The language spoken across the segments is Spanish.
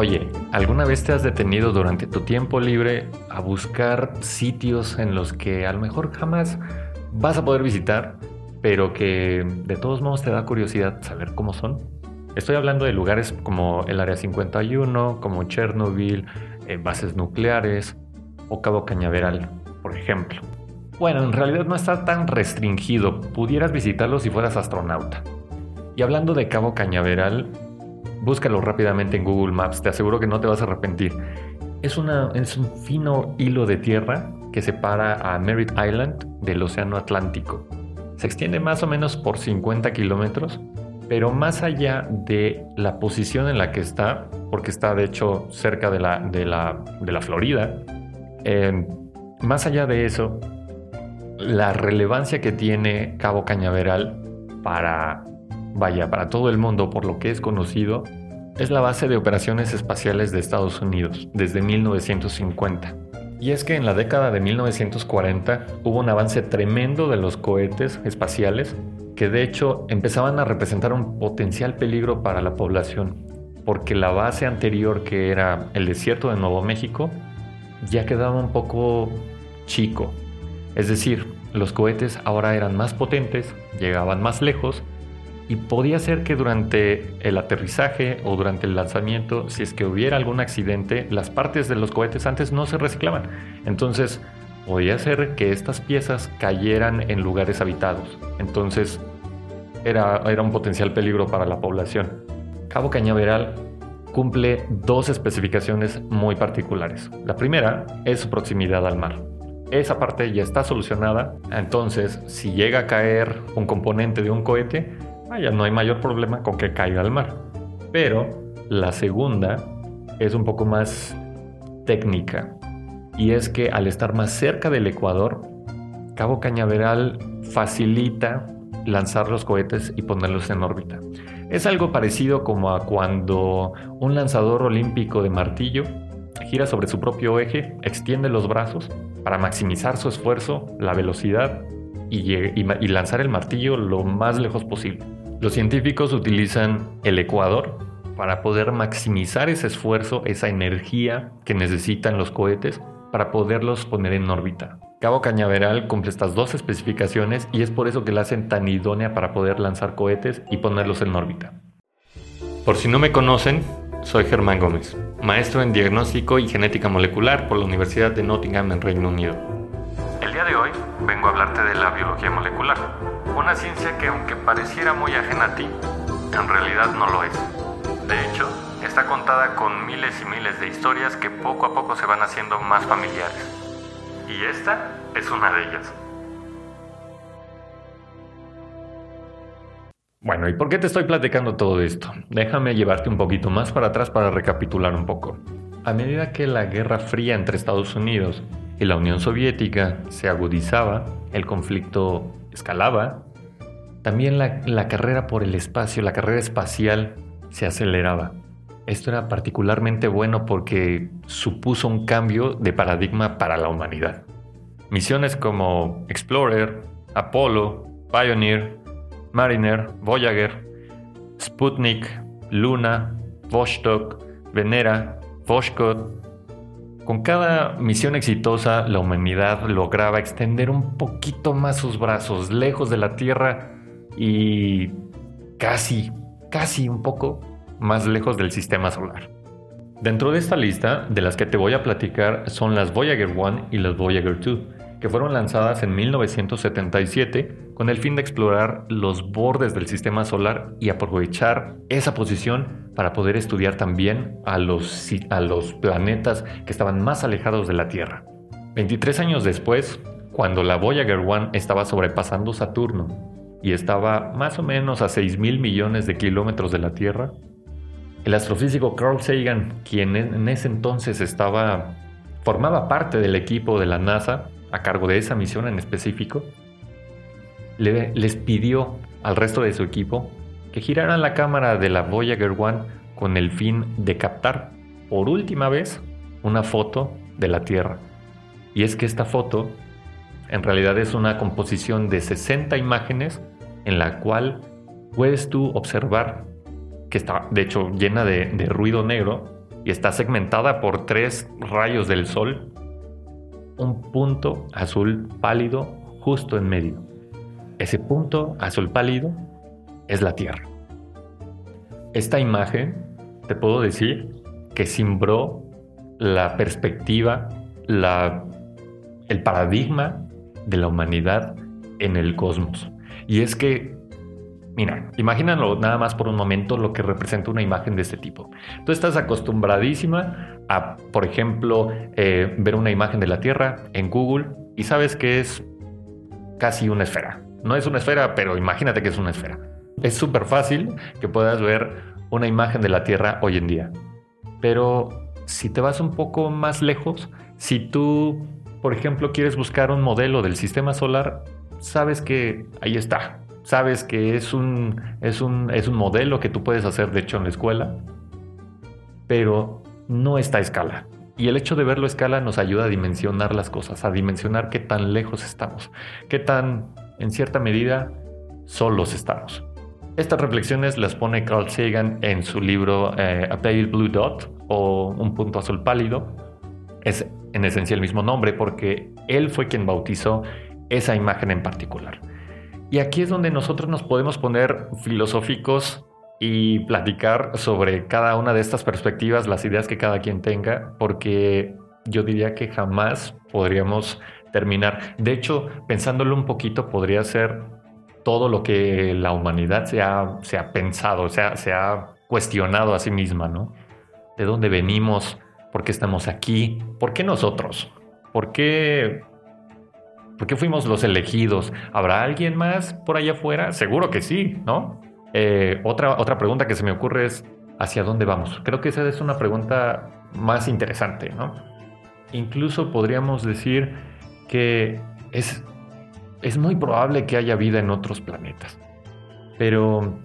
Oye, ¿alguna vez te has detenido durante tu tiempo libre a buscar sitios en los que a lo mejor jamás vas a poder visitar, pero que de todos modos te da curiosidad saber cómo son? Estoy hablando de lugares como el Área 51, como Chernobyl, eh, bases nucleares o Cabo Cañaveral, por ejemplo. Bueno, en realidad no está tan restringido. Pudieras visitarlo si fueras astronauta. Y hablando de Cabo Cañaveral, búscalo rápidamente en Google Maps, te aseguro que no te vas a arrepentir. Es, una, es un fino hilo de tierra que separa a Merritt Island del Océano Atlántico. Se extiende más o menos por 50 kilómetros, pero más allá de la posición en la que está, porque está de hecho cerca de la, de la, de la Florida, eh, más allá de eso, la relevancia que tiene Cabo Cañaveral para, vaya, para todo el mundo, por lo que es conocido, es la base de operaciones espaciales de Estados Unidos desde 1950. Y es que en la década de 1940 hubo un avance tremendo de los cohetes espaciales que de hecho empezaban a representar un potencial peligro para la población, porque la base anterior que era el desierto de Nuevo México ya quedaba un poco chico. Es decir, los cohetes ahora eran más potentes, llegaban más lejos y podía ser que durante el aterrizaje o durante el lanzamiento, si es que hubiera algún accidente, las partes de los cohetes antes no se reciclaban. Entonces, podía ser que estas piezas cayeran en lugares habitados. Entonces, era, era un potencial peligro para la población. Cabo Cañaveral cumple dos especificaciones muy particulares. La primera es su proximidad al mar. Esa parte ya está solucionada, entonces si llega a caer un componente de un cohete, vaya, no hay mayor problema con que caiga al mar. Pero la segunda es un poco más técnica y es que al estar más cerca del Ecuador, Cabo Cañaveral facilita lanzar los cohetes y ponerlos en órbita. Es algo parecido como a cuando un lanzador olímpico de martillo gira sobre su propio eje, extiende los brazos para maximizar su esfuerzo, la velocidad y, y lanzar el martillo lo más lejos posible. Los científicos utilizan el ecuador para poder maximizar ese esfuerzo, esa energía que necesitan los cohetes para poderlos poner en órbita. Cabo Cañaveral cumple estas dos especificaciones y es por eso que la hacen tan idónea para poder lanzar cohetes y ponerlos en órbita. Por si no me conocen, soy Germán Gómez, maestro en diagnóstico y genética molecular por la Universidad de Nottingham en Reino Unido. El día de hoy vengo a hablarte de la biología molecular, una ciencia que aunque pareciera muy ajena a ti, en realidad no lo es. De hecho, está contada con miles y miles de historias que poco a poco se van haciendo más familiares. Y esta es una de ellas. Bueno, ¿y por qué te estoy platicando todo esto? Déjame llevarte un poquito más para atrás para recapitular un poco. A medida que la Guerra Fría entre Estados Unidos y la Unión Soviética se agudizaba, el conflicto escalaba, también la, carrera por el espacio, la carrera espacial se aceleraba. Esto era particularmente bueno porque supuso un cambio de paradigma para la humanidad. Misiones como Explorer, Apollo, Pioneer, Mariner, Voyager, Sputnik, Luna, Vostok, Venera, Voskhod. Con cada misión exitosa, la humanidad lograba extender un poquito más sus brazos lejos de la Tierra y casi, casi un poco más lejos del sistema solar. Dentro de esta lista, de las que te voy a platicar son las Voyager 1 y las Voyager 2, que fueron lanzadas en 1977 con el fin de explorar los bordes del sistema solar y aprovechar esa posición para poder estudiar también a los, a los planetas que estaban más alejados de la Tierra. 23 años después, cuando la Voyager 1 estaba sobrepasando Saturno y estaba más o menos a 6 mil millones de kilómetros de la Tierra, el astrofísico Carl Sagan, quien en ese entonces estaba formaba parte del equipo de la NASA a cargo de esa misión en específico, les pidió al resto de su equipo que giraran la cámara de la Voyager 1 con el fin de captar por última vez una foto de la Tierra. Y es que esta foto en realidad es una composición de 60 imágenes en la cual puedes tú observar que está de hecho llena de, ruido negro y está segmentada por tres rayos del sol, un punto azul pálido justo en medio. Ese punto azul pálido es la Tierra. Esta imagen, te puedo decir, que simbró la perspectiva, la, el paradigma de la humanidad en el cosmos. Y es que, mira, imagínalo nada más por un momento lo que representa una imagen de este tipo. Tú estás acostumbradísima a, por ejemplo, eh, ver una imagen de la Tierra en Google y sabes que es casi una esfera. No es una esfera, pero imagínate que es una esfera. Es súper fácil que puedas ver una imagen de la Tierra hoy en día. Pero si te vas un poco más lejos, si tú, por ejemplo, quieres buscar un modelo del sistema solar, sabes que ahí está. Sabes que es un, es un, es un modelo que tú puedes hacer, de hecho, en la escuela, pero no está a escala. Y el hecho de verlo a escala nos ayuda a dimensionar las cosas, a dimensionar qué tan lejos estamos, qué tan, en cierta medida, solos estamos. Estas reflexiones las pone Carl Sagan en su libro eh, A Pale Blue Dot o Un punto azul pálido. Es en esencia el mismo nombre porque él fue quien bautizó esa imagen en particular. Y aquí es donde nosotros nos podemos poner filosóficos y platicar sobre cada una de estas perspectivas, las ideas que cada quien tenga, porque yo diría que jamás podríamos terminar. De hecho, pensándolo un poquito, podría ser todo lo que la humanidad se ha, se ha pensado, se ha, se ha cuestionado a sí misma, ¿no? ¿De dónde venimos? ¿Por qué estamos aquí? ¿Por qué nosotros? ¿Por qué, ¿Por qué fuimos los elegidos? ¿Habrá alguien más por allá afuera? Seguro que sí, ¿no? Eh, otra, otra pregunta que se me ocurre es, ¿hacia dónde vamos? Creo que esa es una pregunta más interesante, ¿no? Incluso podríamos decir que es es muy probable que haya vida en otros planetas. Pero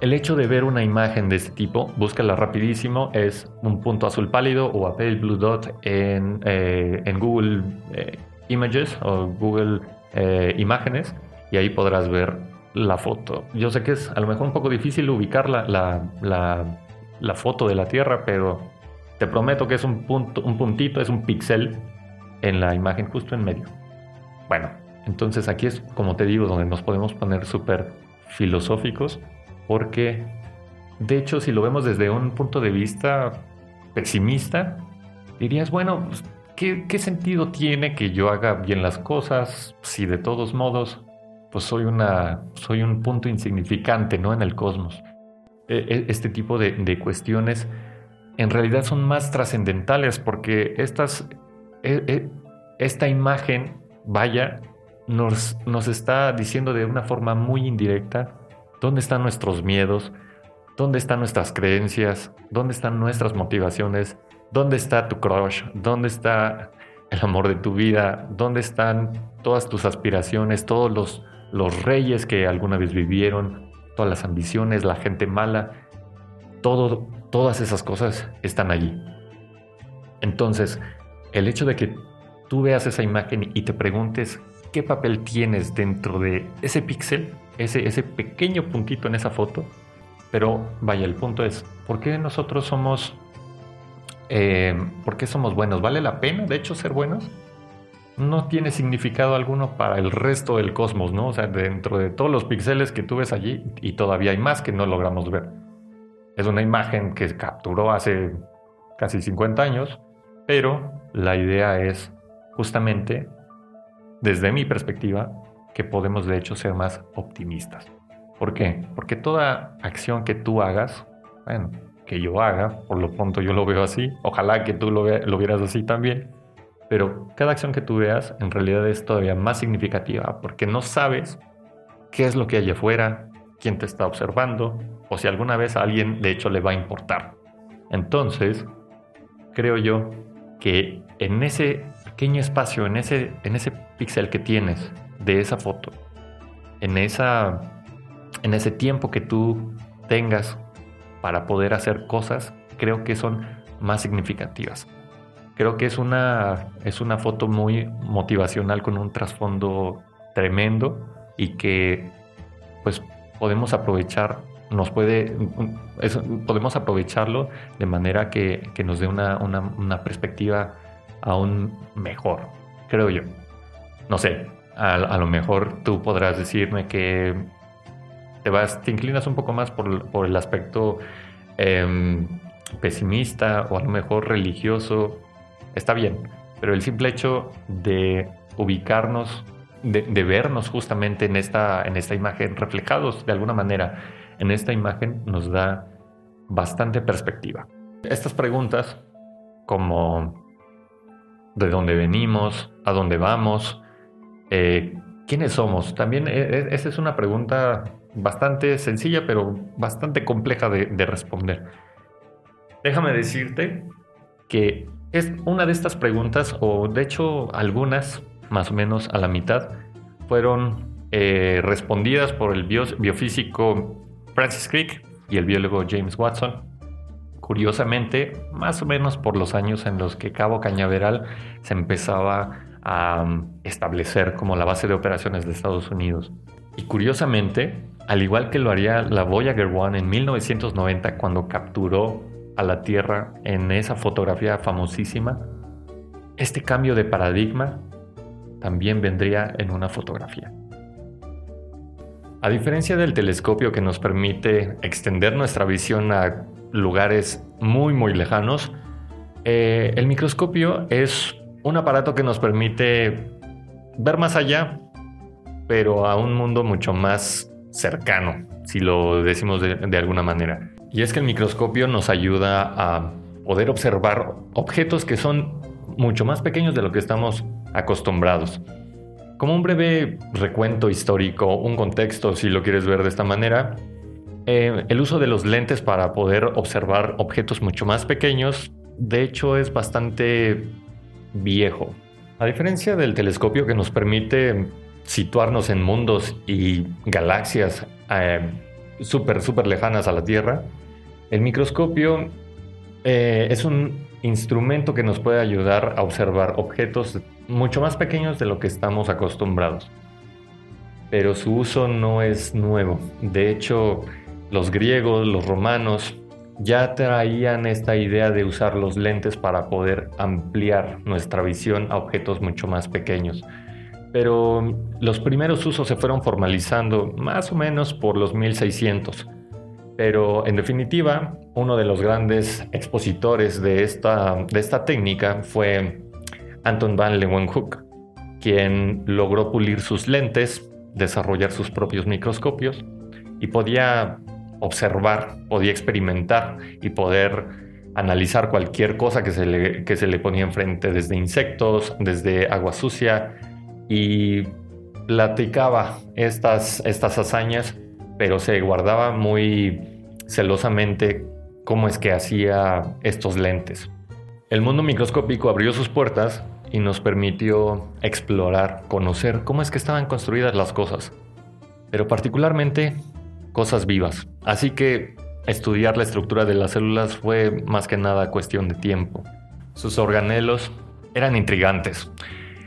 el hecho de ver una imagen de este tipo, búscala rapidísimo, es un punto azul pálido o a pale blue dot en, eh, Google eh, Images o Google eh, Imágenes y ahí podrás ver la foto. Yo sé que es a lo mejor un poco difícil ubicar la, la, foto de la Tierra, pero te prometo que es un, punto, un puntito, es un píxel en la imagen justo en medio. Bueno, entonces aquí es, como te digo, donde nos podemos poner súper filosóficos, porque de hecho si lo vemos desde un punto de vista pesimista, dirías, bueno, pues, ¿qué, sentido tiene que yo haga bien las cosas si de todos modos pues soy, una, soy un punto insignificante ¿no? en el cosmos? E, e, este tipo de, de cuestiones en realidad son más trascendentales porque estas, e, esta imagen vaya, nos, nos está diciendo de una forma muy indirecta dónde están nuestros miedos, dónde están nuestras creencias, dónde están nuestras motivaciones, dónde está tu crush, dónde está el amor de tu vida, dónde están todas tus aspiraciones, todos los, los reyes que alguna vez vivieron, todas las ambiciones, la gente mala, todo, todas esas cosas están allí. Entonces, el hecho de que tú veas esa imagen y te preguntes qué papel tienes dentro de ese píxel, ese, ese pequeño puntito en esa foto. Pero vaya, el punto es, ¿por qué nosotros somos... Eh, ¿Por qué somos buenos? ¿Vale la pena, de hecho, ser buenos? No tiene significado alguno para el resto del cosmos, ¿no? O sea, dentro de todos los píxeles que tú ves allí, y todavía hay más que no logramos ver. Es una imagen que capturó hace casi 50 años, pero la idea es justamente, desde mi perspectiva, que podemos de hecho ser más optimistas. ¿Por qué? Porque toda acción que tú hagas, bueno, que yo haga, por lo pronto yo lo veo así, ojalá que tú lo, lo vieras así también, pero cada acción que tú veas en realidad es todavía más significativa porque no sabes qué es lo que hay afuera, quién te está observando o si alguna vez a alguien de hecho le va a importar. Entonces, creo yo que en ese pequeño espacio, en ese, en ese píxel que tienes de esa foto, en, esa, en ese tiempo que tú tengas para poder hacer cosas, creo que son más significativas. Creo que es una, es una foto muy motivacional con un trasfondo tremendo y que pues podemos aprovechar nos puede, podemos aprovecharlo de manera que, nos dé una, una, perspectiva aún mejor, creo yo. No sé, a, lo mejor tú podrás decirme que te vas, te inclinas un poco más por, el aspecto em, pesimista o a lo mejor religioso, está bien, pero el simple hecho de ubicarnos, de, vernos justamente en esta, en esta imagen, reflejados de alguna manera en esta imagen, nos da bastante perspectiva. Estas preguntas, como de dónde venimos, a dónde vamos, eh, quiénes somos, también e, e, esa es una pregunta bastante sencilla, pero bastante compleja de, de responder. Déjame decirte que es una de estas preguntas, o de hecho algunas, más o menos a la mitad, fueron eh, respondidas por el biofísico Francis Crick y el biólogo James Watson. Curiosamente, más o menos por los años en los que Cabo Cañaveral se empezaba um, establecer como la base de operaciones de Estados Unidos. Y curiosamente, al igual que lo haría la Voyager 1 en 1990 cuando capturó a la Tierra en esa fotografía famosísima, este cambio de paradigma también vendría en una fotografía. A diferencia del telescopio que nos permite extender nuestra visión a lugares muy muy lejanos, eh, el microscopio es un aparato que nos permite ver más allá, pero a un mundo mucho más cercano, si lo decimos de alguna manera. Y es que el microscopio nos ayuda a poder observar objetos que son mucho más pequeños de lo que estamos acostumbrados. Como un breve recuento histórico, un contexto, si lo quieres ver de esta manera, eh, el uso de los lentes para poder observar objetos mucho más pequeños, de hecho, es bastante viejo. A diferencia del telescopio que nos permite situarnos en mundos y galaxias eh, súper, súper lejanas a la Tierra, el microscopio eh, es un instrumento que nos puede ayudar a observar objetos mucho más pequeños de lo que estamos acostumbrados. Pero su uso no es nuevo. De hecho, los griegos, los romanos, ya traían esta idea de usar los lentes para poder ampliar nuestra visión a objetos mucho más pequeños. Pero los primeros usos se fueron formalizando más o menos por los 1600 pero en definitiva, uno de los grandes expositores de esta, de esta técnica fue Anton van Leeuwenhoek, quien logró pulir sus lentes, desarrollar sus propios microscopios y podía observar, podía experimentar y poder analizar cualquier cosa que se le, que se le ponía enfrente, desde insectos, desde agua sucia, y platicaba estas, estas hazañas pero se guardaba muy celosamente cómo es que hacía estos lentes. El mundo microscópico abrió sus puertas y nos permitió explorar, conocer cómo es que estaban construidas las cosas, pero particularmente cosas vivas. Así que estudiar la estructura de las células fue más que nada cuestión de tiempo. Sus organelos eran intrigantes.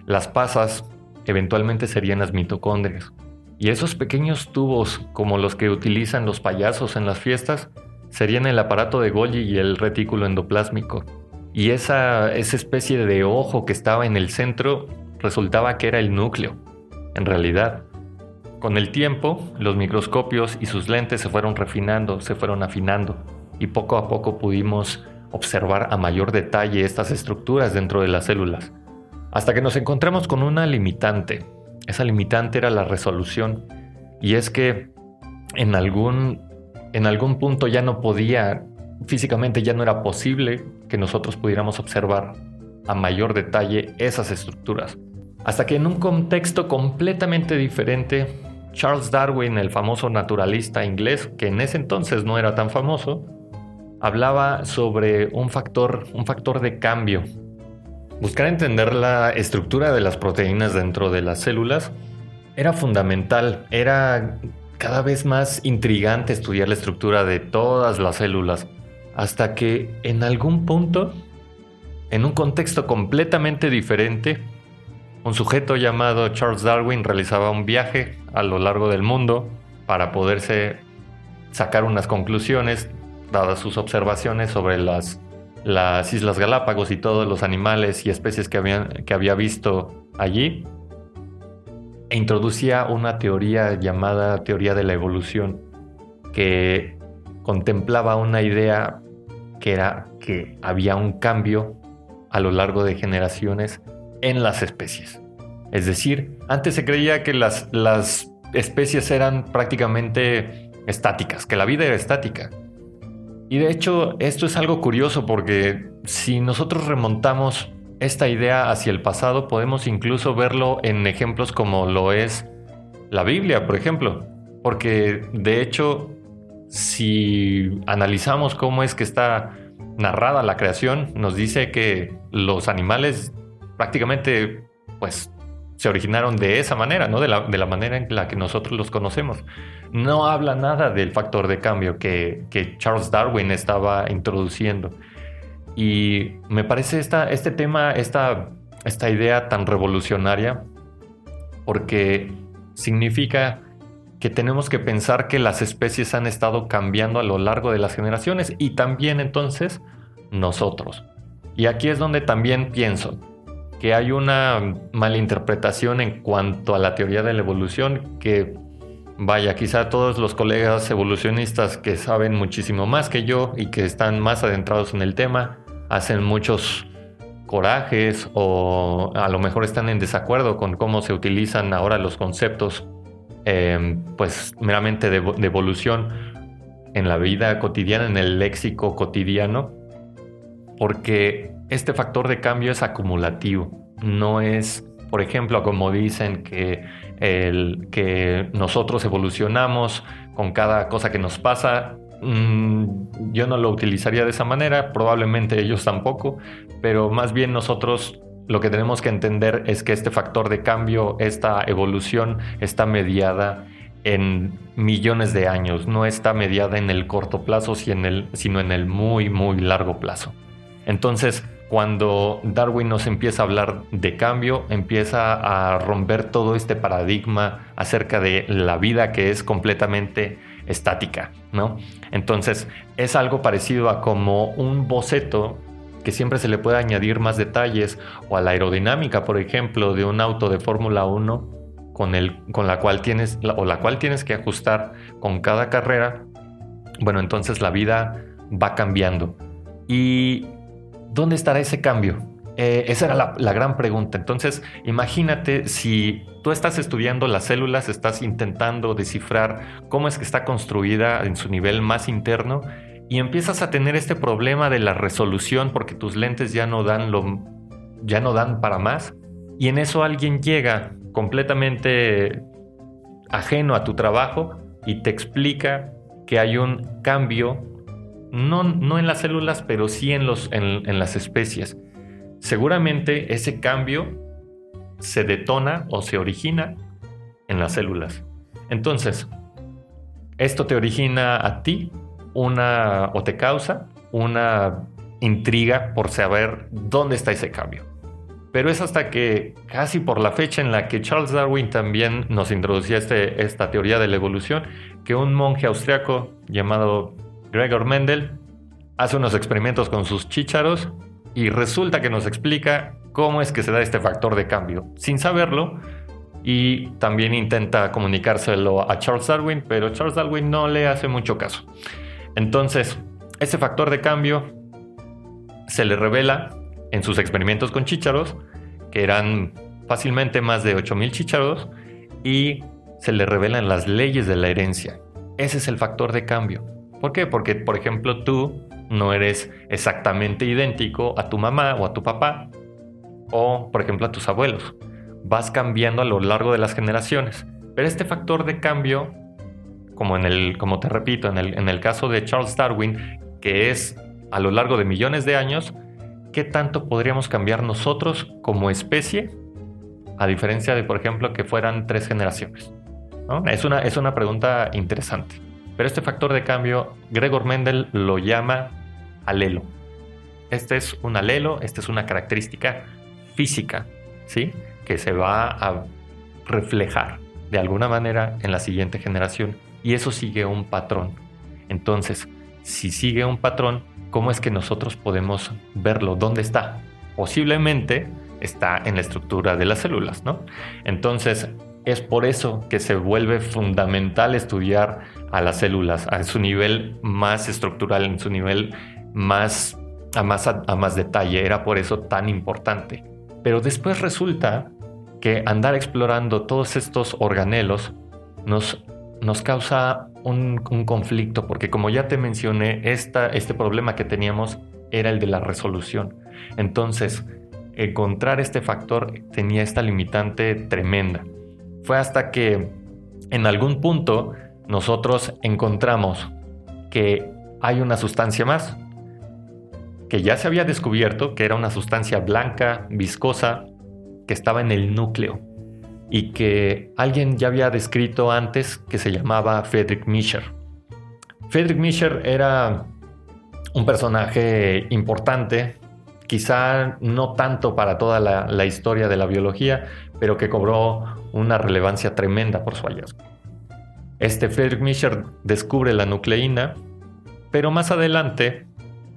Las pasas eventualmente serían las mitocondrias. Y esos pequeños tubos, como los que utilizan los payasos en las fiestas, serían el aparato de Golgi y el retículo endoplásmico. Y esa, esa especie de ojo que estaba en el centro resultaba que era el núcleo, en realidad. Con el tiempo, los microscopios y sus lentes se fueron refinando, se fueron afinando, y poco a poco pudimos observar a mayor detalle estas estructuras dentro de las células, hasta que nos encontramos con una limitante, esa limitante era la resolución. Y es que en algún, en algún punto ya no podía, físicamente ya no era posible que nosotros pudiéramos observar a mayor detalle esas estructuras. Hasta que en un contexto completamente diferente, Charles Darwin, el famoso naturalista inglés, que en ese entonces no era tan famoso, hablaba sobre un factor, un factor de cambio. Buscar entender la estructura de las proteínas dentro de las células era fundamental, era cada vez más intrigante estudiar la estructura de todas las células, hasta que en algún punto, en un contexto completamente diferente, un sujeto llamado Charles Darwin realizaba un viaje a lo largo del mundo para poderse sacar unas conclusiones, dadas sus observaciones sobre las, las Islas Galápagos y todos los animales y especies que, que había visto allí, e introducía una teoría llamada teoría de la evolución, que contemplaba una idea que era que había un cambio a lo largo de generaciones en las especies. Es decir, antes se creía que las, las especies eran prácticamente estáticas, que la vida era estática. Y de hecho, esto es algo curioso porque si nosotros remontamos esta idea hacia el pasado, podemos incluso verlo en ejemplos como lo es la Biblia, por ejemplo. Porque de hecho, si analizamos cómo es que está narrada la creación, nos dice que los animales prácticamente pues se originaron de esa manera, ¿no? De la, de la, manera en la que nosotros los conocemos. No habla nada del factor de cambio que, Charles Darwin estaba introduciendo. Y me parece esta, este tema, esta, esta idea tan revolucionaria, porque significa que tenemos que pensar que las especies han estado cambiando a lo largo de las generaciones y también entonces nosotros. Y aquí es donde también pienso, que hay una malinterpretación en cuanto a la teoría de la evolución que, vaya, quizá todos los colegas evolucionistas que saben muchísimo más que yo y que están más adentrados en el tema, hacen muchos corajes o a lo mejor están en desacuerdo con cómo se utilizan ahora los conceptos, em, pues meramente de, de evolución en la vida cotidiana, en el léxico cotidiano, porque este factor de cambio es acumulativo, no es, por ejemplo, como dicen que, que nosotros evolucionamos con cada cosa que nos pasa. Mm, yo no lo utilizaría de esa manera, probablemente ellos tampoco, pero más bien nosotros lo que tenemos que entender es que este factor de cambio, esta evolución, está mediada en millones de años, no está mediada en el corto plazo, sino en el muy, muy largo plazo. Entonces, cuando Darwin nos empieza a hablar de cambio, empieza a romper todo este paradigma acerca de la vida que es completamente estática, ¿no? Entonces, es algo parecido a como un boceto que siempre se le puede añadir más detalles o a la aerodinámica, por ejemplo, de un auto de Fórmula 1 con, con la cual tienes o la cual tienes que ajustar con cada carrera. Bueno, entonces la vida va cambiando. Y ¿dónde estará ese cambio? Eh, esa era la, gran pregunta. Entonces, imagínate si tú estás estudiando las células, estás intentando descifrar cómo es que está construida en su nivel más interno y empiezas a tener este problema de la resolución porque tus lentes ya no dan lo, ya no dan para más y en eso alguien llega completamente ajeno a tu trabajo y te explica que hay un cambio no, en las células, pero sí en, los, en, las especies. Seguramente ese cambio se detona o se origina en las células. Entonces, esto te origina a ti una o te causa una intriga por saber dónde está ese cambio. Pero es hasta que casi por la fecha en la que Charles Darwin también nos introducía este, esta teoría de la evolución, que un monje austriaco llamado Gregor Mendel hace unos experimentos con sus chícharos y resulta que nos explica cómo es que se da este factor de cambio, sin saberlo, y también intenta comunicárselo a Charles Darwin, pero Charles Darwin no le hace mucho caso. Entonces, ese factor de cambio se le revela en sus experimentos con chícharos, que eran fácilmente más de 8.000 chícharos, y se le revelan las leyes de la herencia. Ese es el factor de cambio. ¿Por qué? Porque, por ejemplo, tú no eres exactamente idéntico a tu mamá o a tu papá o, por ejemplo, a tus abuelos. Vas cambiando a lo largo de las generaciones. Pero este factor de cambio, como, en el, como te repito, en el, en el caso de Charles Darwin, que es a lo largo de millones de años, ¿qué tanto podríamos cambiar nosotros como especie? A diferencia de, por ejemplo, que fueran tres generaciones. Es, una, es una pregunta interesante. Pero este factor de cambio, Gregor Mendel lo llama alelo. Este es un alelo, esta es una característica física, ¿sí? Que se va a reflejar de alguna manera en la siguiente generación. Y eso sigue un patrón. Entonces, si sigue un patrón, ¿cómo es que nosotros podemos verlo? ¿Dónde está? Posiblemente está en la estructura de las células, ¿no? Entonces, es por eso que se vuelve fundamental estudiar a las células a su nivel más estructural, en su nivel más a más, a más detalle. Era por eso tan importante. Pero después resulta que andar explorando todos estos organelos nos, nos causa un, conflicto, porque como ya te mencioné, esta, este problema que teníamos era el de la resolución. Entonces, encontrar este factor tenía esta limitante tremenda. Fue hasta que en algún punto nosotros encontramos que hay una sustancia más, que ya se había descubierto que era una sustancia blanca, viscosa, que estaba en el núcleo y que alguien ya había descrito antes que se llamaba Friedrich Mischer. Friedrich Mischer era un personaje importante, quizá no tanto para toda la, historia de la biología, pero que cobró una relevancia tremenda por su hallazgo. Este Friedrich Mischer descubre la nucleína, pero más adelante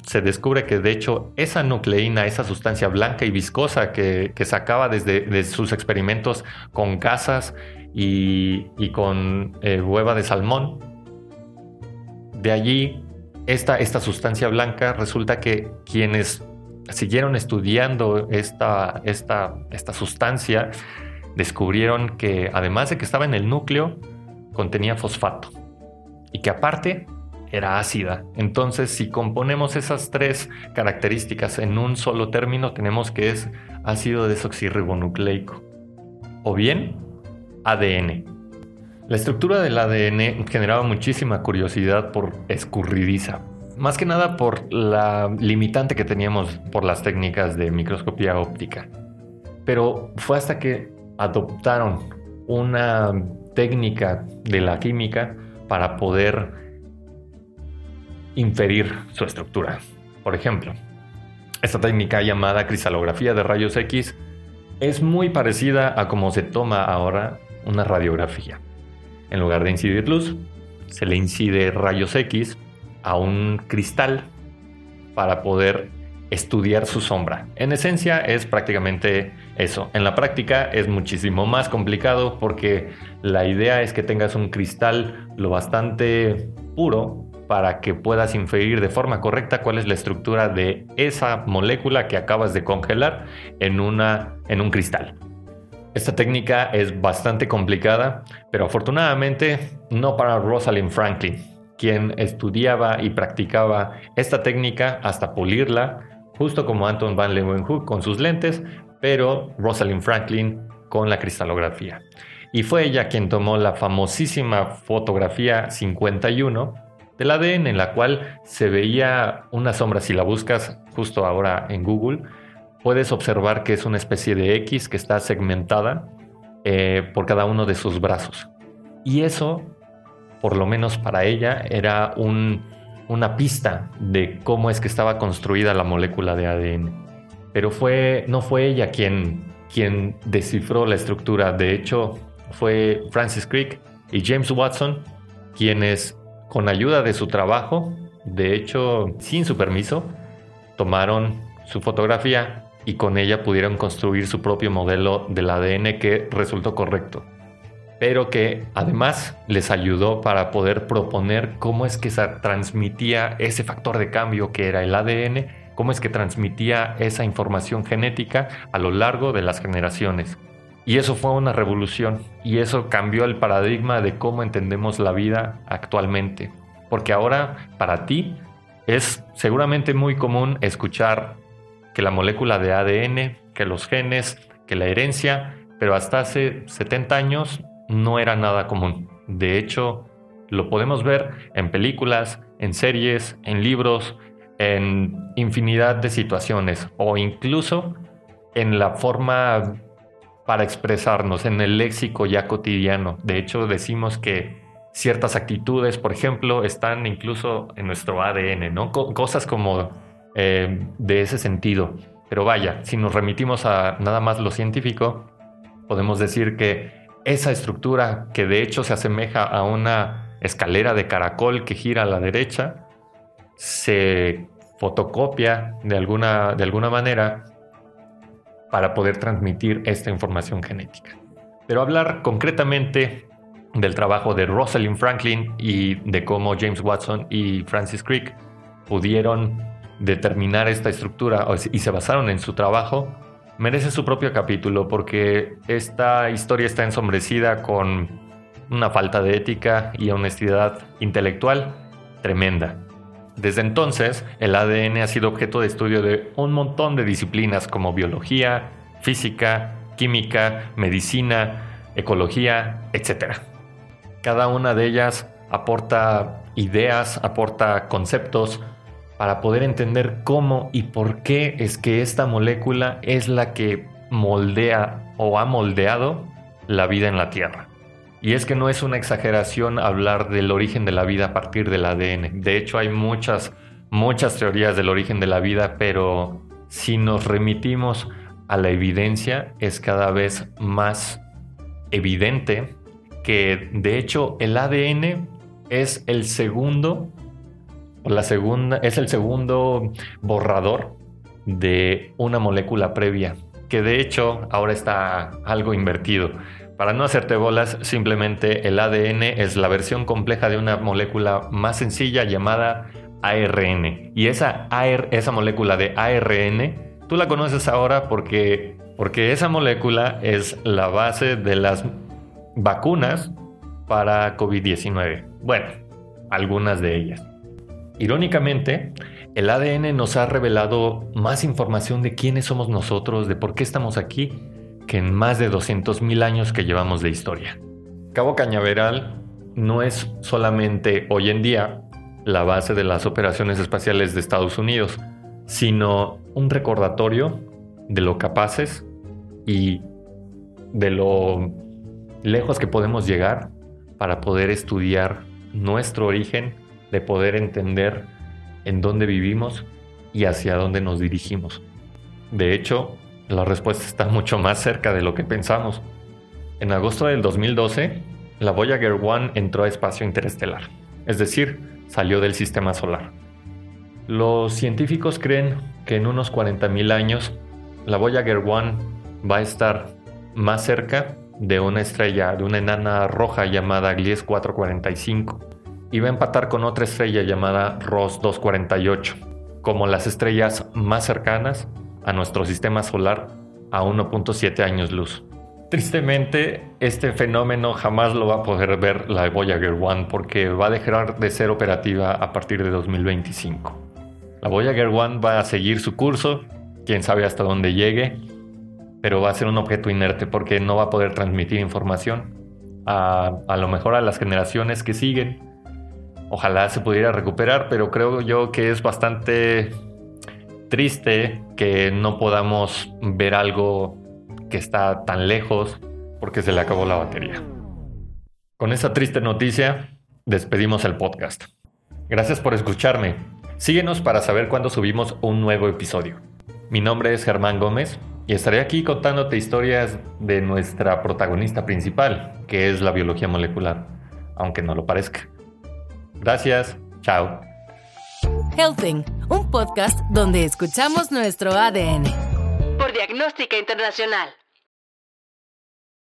se descubre que de hecho esa nucleína, esa sustancia blanca y viscosa que, sacaba desde, sus experimentos con gasas y, con eh, hueva de salmón, de allí esta, esta sustancia blanca resulta que quienes siguieron estudiando esta, esta, esta sustancia descubrieron que además de que estaba en el núcleo, contenía fosfato y que aparte era ácida. Entonces, si componemos esas tres características en un solo término, tenemos que es ácido desoxirribonucleico o bien ADN. La estructura del ADN generaba muchísima curiosidad por escurridiza, más que nada por la limitante que teníamos por las técnicas de microscopía óptica. Pero fue hasta que adoptaron una técnica de la química para poder inferir su estructura. Por ejemplo, esta técnica llamada cristalografía de rayos X es muy parecida a cómo se toma ahora una radiografía. En lugar de incidir luz, se le incide rayos X a un cristal para poder estudiar su sombra. En esencia es prácticamente eso. En la práctica es muchísimo más complicado porque la idea es que tengas un cristal lo bastante puro para que puedas inferir de forma correcta cuál es la estructura de esa molécula que acabas de congelar en, una, en un cristal. Esta técnica es bastante complicada, pero afortunadamente no para Rosalind Franklin, quien estudiaba y practicaba esta técnica hasta pulirla, justo como Anton van Leeuwenhoek con sus lentes, pero Rosalind Franklin con la cristalografía. Y fue ella quien tomó la famosísima fotografía 51 del ADN en la cual se veía una sombra. Si la buscas justo ahora en Google, puedes observar que es una especie de X que está segmentada eh, por cada uno de sus brazos. Y eso, por lo menos para ella, era una pista de cómo es que estaba construida la molécula de ADN. Pero fue, no fue ella quien, quien descifró la estructura. De hecho, fue Francis Crick y James Watson quienes con ayuda de su trabajo, de hecho sin su permiso, tomaron su fotografía y con ella pudieron construir su propio modelo del ADN que resultó correcto, pero que además les ayudó para poder proponer cómo es que se transmitía ese factor de cambio que era el ADN, cómo es que transmitía esa información genética a lo largo de las generaciones. Y eso fue una revolución y eso cambió el paradigma de cómo entendemos la vida actualmente. Porque ahora para ti es seguramente muy común escuchar que la molécula de ADN, que los genes, que la herencia, pero hasta hace 70 años no era nada común. De hecho, lo podemos ver en películas, en series, en libros, en infinidad de situaciones o incluso en la forma para expresarnos en el léxico ya cotidiano. De hecho, decimos que ciertas actitudes, por ejemplo, están incluso en nuestro ADN, ¿no? cosas como eh, de ese sentido. Pero vaya, si nos remitimos a nada más lo científico, podemos decir que esa estructura que de hecho se asemeja a una escalera de caracol que gira a la derecha, se fotocopia de alguna, de alguna manera para poder transmitir esta información genética. Pero hablar concretamente del trabajo de Rosalind Franklin y de cómo James Watson y Francis Crick pudieron determinar esta estructura y se basaron en su trabajo, merece su propio capítulo porque esta historia está ensombrecida con una falta de ética y honestidad intelectual tremenda. Desde entonces, el ADN ha sido objeto de estudio de un montón de disciplinas como biología, física, química, medicina, ecología, etc. Cada una de ellas aporta ideas, aporta conceptos para poder entender cómo y por qué es que esta molécula es la que moldea o ha moldeado la vida en la Tierra. Y es que no es una exageración hablar del origen de la vida a partir del ADN. De hecho, hay muchas, muchas teorías del origen de la vida, pero si nos remitimos a la evidencia, es cada vez más evidente que, de hecho, el ADN es el segundo, la segunda, es el segundo borrador de una molécula previa, que de hecho ahora está algo invertido. Para no hacerte bolas, simplemente el ADN es la versión compleja de una molécula más sencilla llamada ARN. Y esa, esa molécula de ARN, tú la conoces ahora porque, porque esa molécula es la base de las vacunas para COVID-19. Bueno, algunas de ellas. Irónicamente, el ADN nos ha revelado más información de quiénes somos nosotros, de por qué estamos aquí que en más de 200.000 años que llevamos de historia. Cabo Cañaveral no es solamente hoy en día la base de las operaciones espaciales de Estados Unidos, sino un recordatorio de lo capaces y de lo lejos que podemos llegar para poder estudiar nuestro origen, de poder entender en dónde vivimos y hacia dónde nos dirigimos. De hecho, la respuesta está mucho más cerca de lo que pensamos. En agosto del 2012, la Voyager 1 entró a espacio interestelar, es decir, salió del sistema solar. Los científicos creen que en unos 40.000 años, la Voyager 1 va a estar más cerca de una estrella, de una enana roja llamada Gliese 445, y va a empatar con otra estrella llamada Ross 248, como las estrellas más cercanas a nuestro sistema solar a 1.7 años luz. Tristemente, este fenómeno jamás lo va a poder ver la Voyager 1 porque va a dejar de ser operativa a partir de 2025. La Voyager 1 va a seguir su curso, quién sabe hasta dónde llegue, pero va a ser un objeto inerte porque no va a poder transmitir información a, a lo mejor a las generaciones que siguen. Ojalá se pudiera recuperar, pero creo yo que es bastante triste que no podamos ver algo que está tan lejos porque se le acabó la batería. Con esta triste noticia, despedimos el podcast. Gracias por escucharme. Síguenos para saber cuándo subimos un nuevo episodio. Mi nombre es Germán Gómez y estaré aquí contándote historias de nuestra protagonista principal, que es la biología molecular, aunque no lo parezca. Gracias, chao. Healthing, un podcast donde escuchamos nuestro ADN. Por Diagnóstica Internacional.